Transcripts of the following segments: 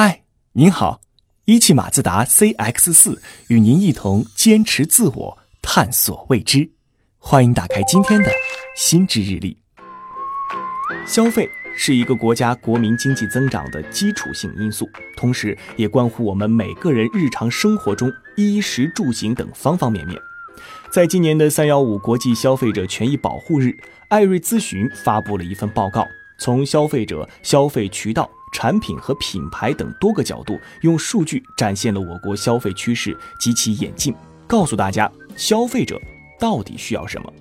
嗨，您好，一汽马自达 CX 四与您一同坚持自我，探索未知。欢迎打开今天的心智日历。消费是一个国家国民经济增长的基础性因素，同时也关乎我们每个人日常生活中衣食住行等方方面面。在今年的三幺五国际消费者权益保护日，艾瑞咨询发布了一份报告，从消费者消费渠道。产品和品牌等多个角度，用数据展现了我国消费趋势及其演进，告诉大家消费者到底需要什么。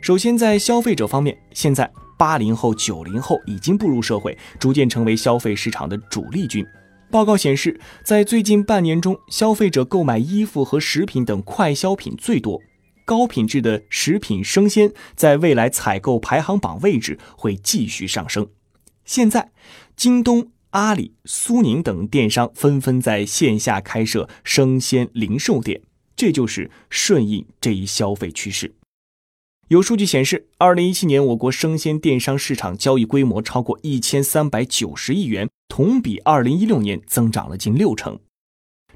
首先，在消费者方面，现在八零后、九零后已经步入社会，逐渐成为消费市场的主力军。报告显示，在最近半年中，消费者购买衣服和食品等快消品最多，高品质的食品生鲜在未来采购排行榜位置会继续上升。现在。京东、阿里、苏宁等电商纷纷在线下开设生鲜零售店，这就是顺应这一消费趋势。有数据显示，二零一七年我国生鲜电商市场交易规模超过一千三百九十亿元，同比二零一六年增长了近六成。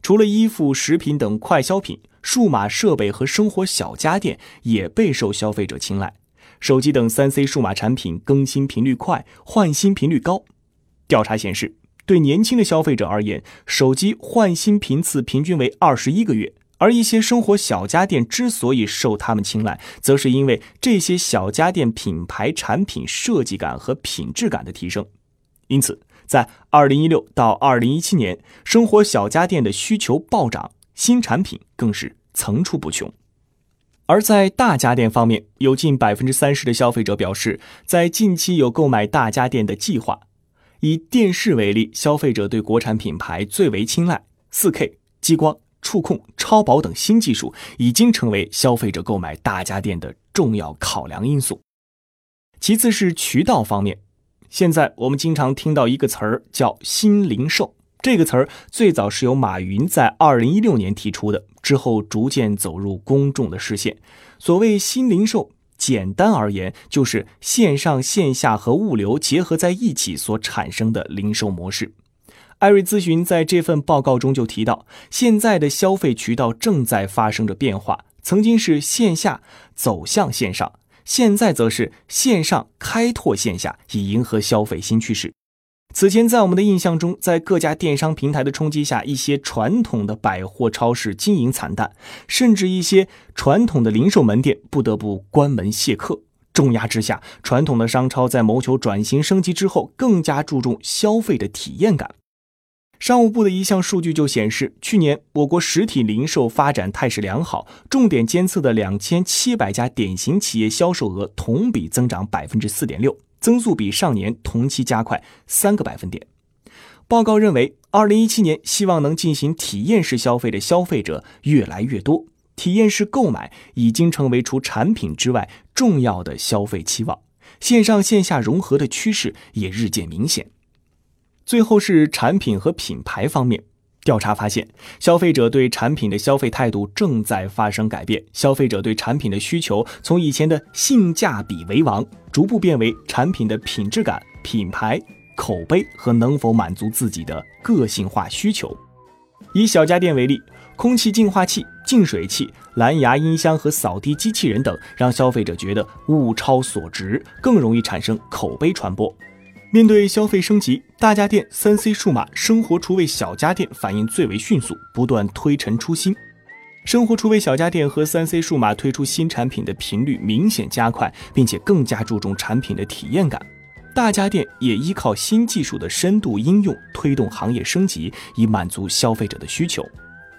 除了衣服、食品等快消品，数码设备和生活小家电也备受消费者青睐。手机等三 C 数码产品更新频率快，换新频率高。调查显示，对年轻的消费者而言，手机换新频次平均为二十一个月。而一些生活小家电之所以受他们青睐，则是因为这些小家电品牌产品设计感和品质感的提升。因此，在二零一六到二零一七年，生活小家电的需求暴涨，新产品更是层出不穷。而在大家电方面，有近百分之三十的消费者表示，在近期有购买大家电的计划。以电视为例，消费者对国产品牌最为青睐，4K、激光、触控、超薄等新技术已经成为消费者购买大家电的重要考量因素。其次是渠道方面，现在我们经常听到一个词儿叫“新零售”，这个词儿最早是由马云在2016年提出的，之后逐渐走入公众的视线。所谓新零售。简单而言，就是线上线下和物流结合在一起所产生的零售模式。艾瑞咨询在这份报告中就提到，现在的消费渠道正在发生着变化，曾经是线下走向线上，现在则是线上开拓线下，以迎合消费新趋势。此前，在我们的印象中，在各家电商平台的冲击下，一些传统的百货超市经营惨淡，甚至一些传统的零售门店不得不关门谢客。重压之下，传统的商超在谋求转型升级之后，更加注重消费的体验感。商务部的一项数据就显示，去年我国实体零售发展态势良好，重点监测的两千七百家典型企业销售额同比增长百分之四点六。增速比上年同期加快三个百分点。报告认为，二零一七年希望能进行体验式消费的消费者越来越多，体验式购买已经成为除产品之外重要的消费期望，线上线下融合的趋势也日渐明显。最后是产品和品牌方面。调查发现，消费者对产品的消费态度正在发生改变。消费者对产品的需求从以前的性价比为王，逐步变为产品的品质感、品牌、口碑和能否满足自己的个性化需求。以小家电为例，空气净化器、净水器、蓝牙音箱和扫地机器人等，让消费者觉得物超所值，更容易产生口碑传播。面对消费升级，大家电、三 C 数码、生活厨卫小家电反应最为迅速，不断推陈出新。生活厨卫小家电和三 C 数码推出新产品的频率明显加快，并且更加注重产品的体验感。大家电也依靠新技术的深度应用，推动行业升级，以满足消费者的需求。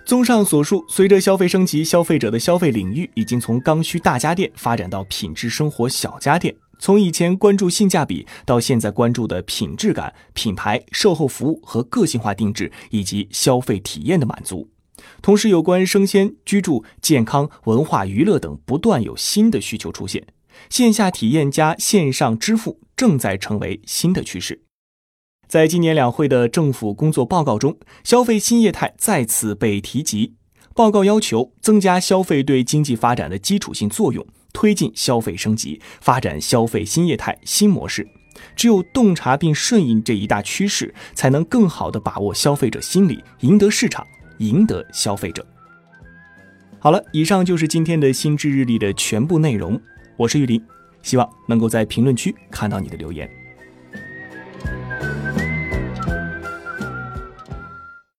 综上所述，随着消费升级，消费者的消费领域已经从刚需大家电发展到品质生活小家电。从以前关注性价比，到现在关注的品质感、品牌、售后服务和个性化定制，以及消费体验的满足。同时，有关生鲜、居住、健康、文化娱乐等，不断有新的需求出现。线下体验加线上支付正在成为新的趋势。在今年两会的政府工作报告中，消费新业态再次被提及。报告要求增加消费对经济发展的基础性作用。推进消费升级，发展消费新业态新模式，只有洞察并顺应这一大趋势，才能更好地把握消费者心理，赢得市场，赢得消费者。好了，以上就是今天的心智日历的全部内容。我是玉林，希望能够在评论区看到你的留言。